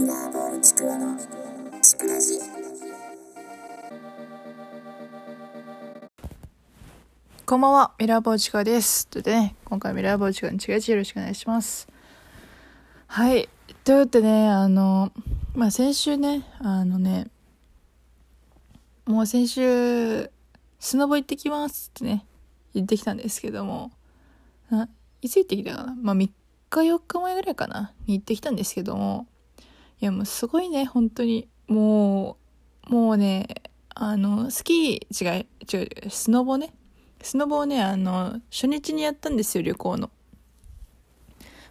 ミラーボールちくわのちくらじこんばんは、ミラーボーチカです。ということでね、今回ミラーボーチカの違いよろしくお願いします。はい。ということでね、あの、まあ、先週ね、あのね、もう先週、スノボ行ってきますってね、言ってきたんですけども、ないつ行ってきたかな？まあ、3日4日前ぐらいかな？に行ってきたんですけども、いやもうすごいね、本当に。もう、もうね、あの、スキー、違う、違う、スノボね。スノボをね、あの、初日にやったんですよ、旅行の。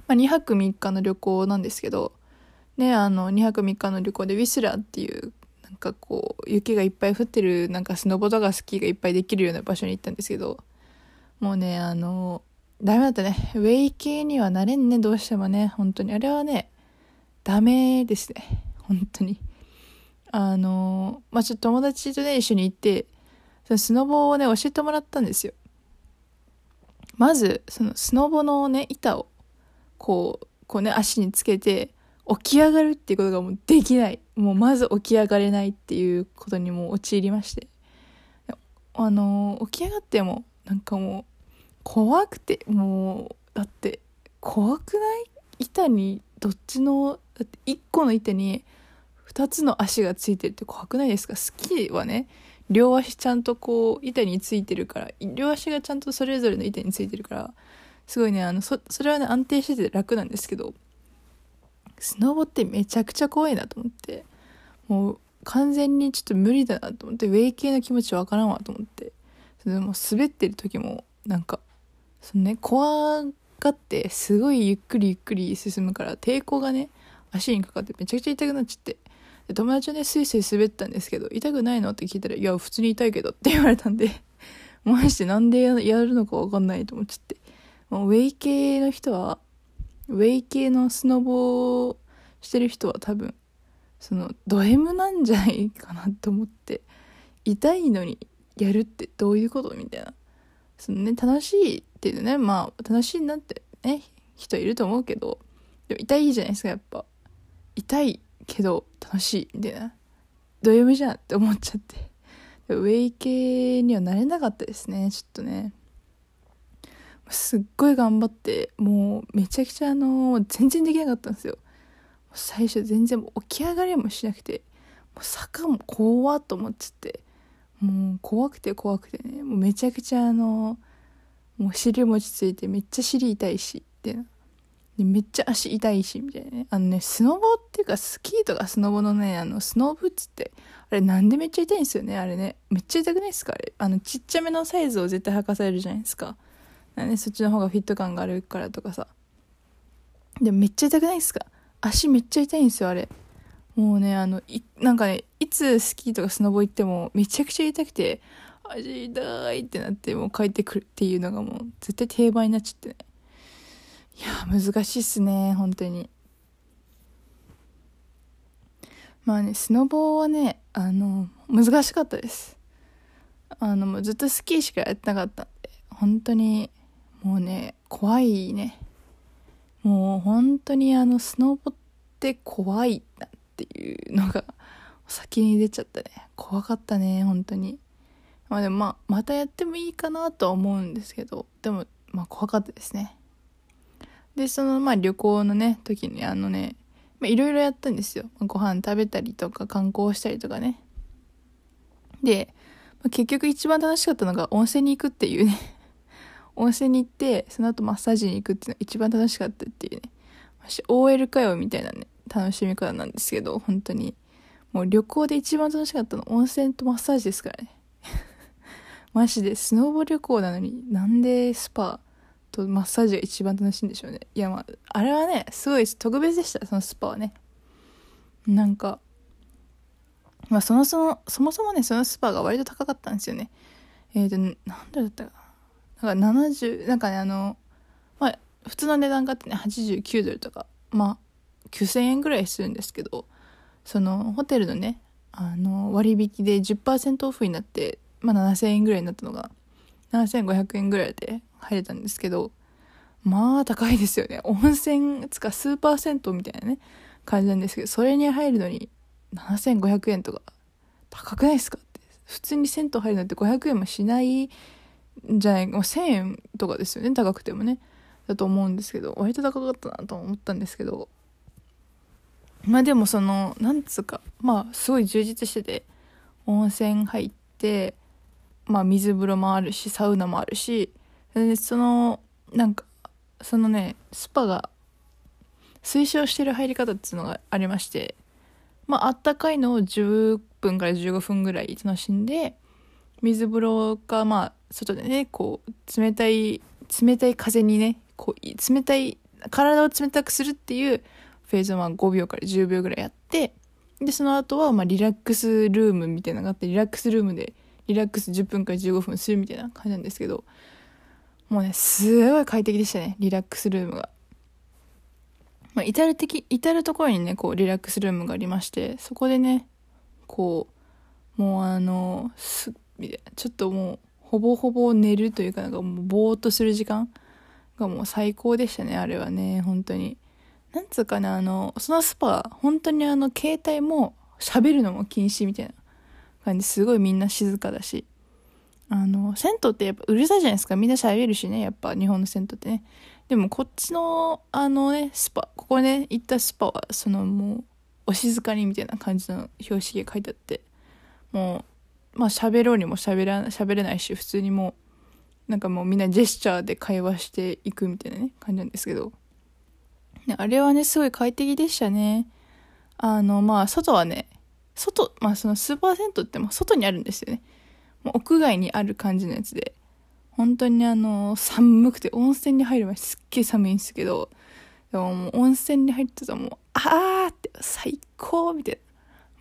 まあ、2泊3日の旅行なんですけど、ね、あの、2泊3日の旅行でウィスラーっていう、なんかこう、雪がいっぱい降ってる、なんかスノボとかスキーがいっぱいできるような場所に行ったんですけど、もうね、あの、ダメだったね。ウェイ系にはなれんね、どうしてもね。本当に。あれはね、ダメですね。本当に。あの、まあ、ちょっと友達とね、一緒に行って、そのスノボをね、教えてもらったんですよ。まず、そのスノボのね、板を、こう、こうね、足につけて、起き上がるっていうことがもうできない。もうまず起き上がれないっていうことにも陥りまして。あの、起き上がっても、なんかもう、怖くて、もう、だって、怖くない？板に、どっちの、だって1個の板に2つの足がついてるって怖くないですか？スキーはね、両足ちゃんとこう板についてるから両足がちゃんとそれぞれの板についてるからすごいねあのそれはね安定してて楽なんですけどスノボってめちゃくちゃ怖いなと思ってもう完全にちょっと無理だなと思ってウェイ系の気持ちわからんわと思ってそれでも滑ってる時もなんかそのね怖がってすごいゆっくりゆっくり進むから抵抗がね足にかかってめちゃくちゃ痛くなっちゃってで友達はね、スイスイ滑ったんですけど、痛くないのって聞いたら、いや、普通に痛いけどって言われたんで、マジでなんでやるのかわかんないと思っちゃって。もうウェイ系の人は、ウェイ系のスノボしてる人は多分、その、ド M なんじゃないかなと思って、痛いのにやるってどういうことみたいな。そのね、楽しいっていうね、まあ、楽しいなってね、人いると思うけど、でも痛いじゃないですか、やっぱ。痛いけど楽しいみたいな。ド M じゃんって思っちゃって。ウェイ系にはなれなかったですねちょっとね。すっごい頑張ってもうめちゃくちゃあの全然できなかったんですよ。最初全然起き上がりもしなくてもう坂も怖っと思っちゃって。もう怖くて怖くてね。もうめちゃくちゃあのもう尻餅ついてめっちゃ尻痛いしってでめっちゃ足痛いし、みたいなね。あのね、スノボっていうか、スキーとかスノボのね、あの、スノーブーツって、あれなんでめっちゃ痛いんですよね、あれね。めっちゃ痛くないですか？あれ。あの、ちっちゃめのサイズを絶対履かされるじゃないですか。ね、そっちの方がフィット感があるからとかさ。でもめっちゃ痛くないですか？足めっちゃ痛いんですよ、あれ。もうね、あの、い、なんかね、いつスキーとかスノボ行っても、めちゃくちゃ痛くて、足痛いってなって、もう帰ってくるっていうのがもう、絶対定番になっちゃってね。いや難しいっすね本当に。まあねスノボーはねあの難しかったです。あのもうずっとスキーしかやってなかったんで本当にもうね怖いね。もう本当にあのスノボって怖いなっていうのが先に出ちゃったね。怖かったね本当に。まあでもまあまたやってもいいかなとは思うんですけどでもまあ怖かったですね。で、その、まあ、旅行のね、時に、あのね、ま、いろいろやったんですよ。ご飯食べたりとか、観光したりとかね。で、まあ、結局一番楽しかったのが温泉に行くっていうね。温泉に行って、その後マッサージに行くっていうのが一番楽しかったっていうね。OL かよ、みたいなね、楽しみ方なんですけど、本当に。もう旅行で一番楽しかったの、温泉とマッサージですからね。マジで、スノーボ旅行なのに、なんでスパとマッサージが一番楽しいんでしょうね。いやまあ、あれはね、すごい特別でした、そのスパはね。なんか、まあそのその、そもそもね、そのスパが割と高かったんですよね。えっ、ー、と、なんだったかな。なんか70、なんかね、あの、まあ、普通の値段があってね、89ドルとか、まあ、9000円ぐらいするんですけど、その、ホテルのね、あの、割引で10%オフになって、まあ7000円ぐらいになったのが、7500円ぐらいで入れたんですけど、まあ高いですよね。温泉つか数パーセントみたいなね、感じなんですけど、それに入るのに7500円とか高くないですかって。普通に銭湯入るのって500円もしないんじゃないもう1000円とかですよね、高くてもね。だと思うんですけど、割と高かったなと思ったんですけど、まあでもその、なんつうか、まあすごい充実してて、温泉入って、まあ水風呂もあるし、サウナもあるし、でその、なんか、そのね、スパが推奨してる入り方っていうのがありまして、まああったかいのを10分から15分ぐらい楽しんで、水風呂かまあ外でね、こう、冷たい、冷たい風にね、こう、冷たい、体を冷たくするっていうフェーズをまあ5秒から10秒ぐらいやって、で、その後はまあリラックスルームみたいなのがあって、リラックスルームでリラックス10分から15分するみたいな感じなんですけど、もうね、すごい快適でしたね、リラックスルームが。まあ、至る的、至るところにね、こう、リラックスルームがありまして、そこでね、こう、もうあの、す、ちょっともう、ほぼほぼ寝るというか、なんかもう、ぼーっとする時間がもう最高でしたね、あれはね、本当に。なんつうかな、あの、そのスパ、本当にあの、携帯も喋るのも禁止みたいな感じ、すごいみんな静かだし。あの、銭湯ってやっぱうるさいじゃないですか。みんな喋るしね、やっぱ日本の銭湯ってね。でもこっちの、あのね、スパ、ここね、行ったスパは、そのもう、お静かにみたいな感じの標識が書いてあって、もう、まあ喋ろうにも喋ら、喋れないし、普通にもう、なんかもうみんなジェスチャーで会話していくみたいなね、感じなんですけど。ね、あれはね、すごい快適でしたね。あの、まあ、外はね、外、まあそのスーパー銭湯っても外にあるんですよね。もう屋外にある感じのやつで。本当にあの、寒くて温泉に入る前すっげえ寒いんですけど、でももう温泉に入ってたらもう、あーって最高みたいな。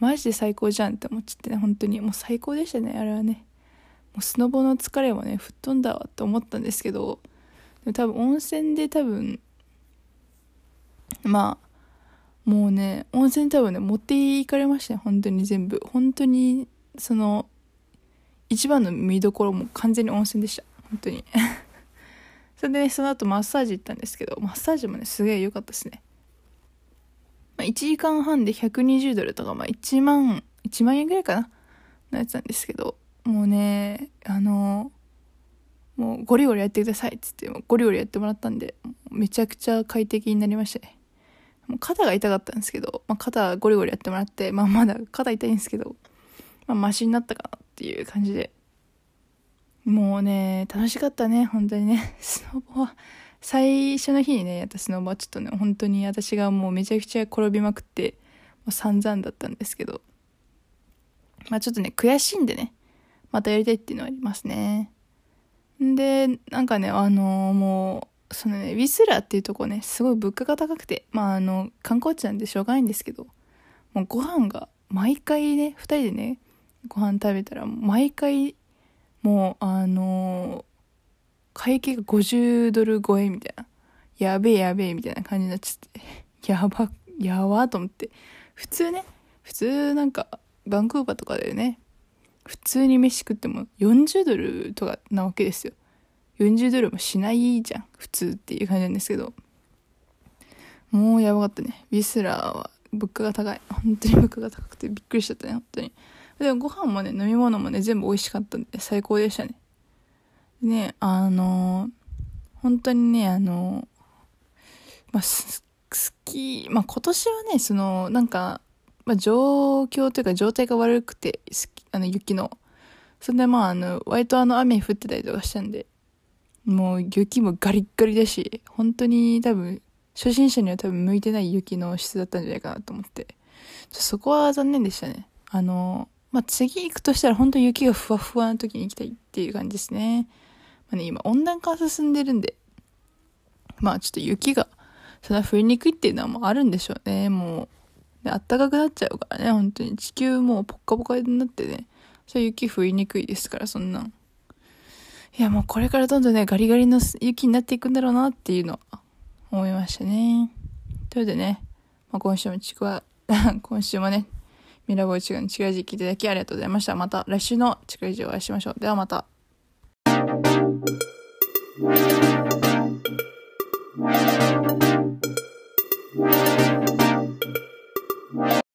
マジで最高じゃんって思っちゃってね、本当に。もう最高でしたね、あれはね。もうスノボの疲れもね、吹っ飛んだわって思ったんですけど、でも多分温泉で多分、まあ、もうね、温泉多分ね、持っていかれましたね、本当に全部。本当に、その、一番の見どころも完全に温泉でした。本当に。それでねその後マッサージ行ったんですけどマッサージもねすげえ良かったですね、まあ、1時間半で120ドルとか、まあ、1万1万円ぐらいかなのやつなんですけどもうねあのもうゴリゴリやってくださいっつってゴリゴリやってもらったんでめちゃくちゃ快適になりましたね。もう肩が痛かったんですけど、まあ、肩ゴリゴリやってもらって、まあ、まだ肩痛いんですけど、まあ、マシになったかなっていう感じでもうね、楽しかったね、本当にね。スノボは、最初の日にね、やったスノボはちょっとね、本当に私がもうめちゃくちゃ転びまくって、もう散々だったんですけど、まあちょっとね、悔しいんでね、またやりたいっていうのはありますね。んで、なんかね、あのー、もう、そのね、ウィスラーっていうとこね、すごい物価が高くて、まああの、観光地なんでしょうがないんですけど、もうご飯が毎回ね、二人でね、ご飯食べたら、毎回もうあの、会計が50ドル超えみたいな。やべえやべえみたいな感じになっちゃって。やば、やばと思って。普通ね、普通なんか、バンクーバーとかでね、普通に飯食っても40ドルとかなわけですよ。40ドルもしないじゃん。普通っていう感じなんですけど。もうやばかったね。ウィスラーは物価が高い。本当に物価が高くてびっくりしちゃったね、本当に。でご飯もね、飲み物もね、全部美味しかったんで、最高でしたね。ね、あのー、本当にね、あのー、まあ、好き、まあ、今年はね、その、なんか、まあ、状況というか状態が悪くて、あの、雪の。それでまあ、あの、割とあの、雨降ってたりとかしたんで、もう雪もガリッガリだし、本当に多分、初心者には多分向いてない雪の質だったんじゃないかなと思って。そこは残念でしたね。あの、まあ、次行くとしたら本当雪がふわふわな時に行きたいっていう感じですね。まあね、今温暖化進んでるんで、まあちょっと雪がそんな降りにくいっていうのはもうあるんでしょうね。もう、で暖かくなっちゃうからね、本当に地球もうポッカポカになってね、それ雪降りにくいですから、そんなん。いやもうこれからどんどんね、ガリガリの雪になっていくんだろうなっていうのは思いましたね。ということでね、まあ、今週もちくわ、今週もね、ミラボイチガのチクラジ聞いていただきありがとうございました。また来週のチクラジお会いしましょう。ではまた。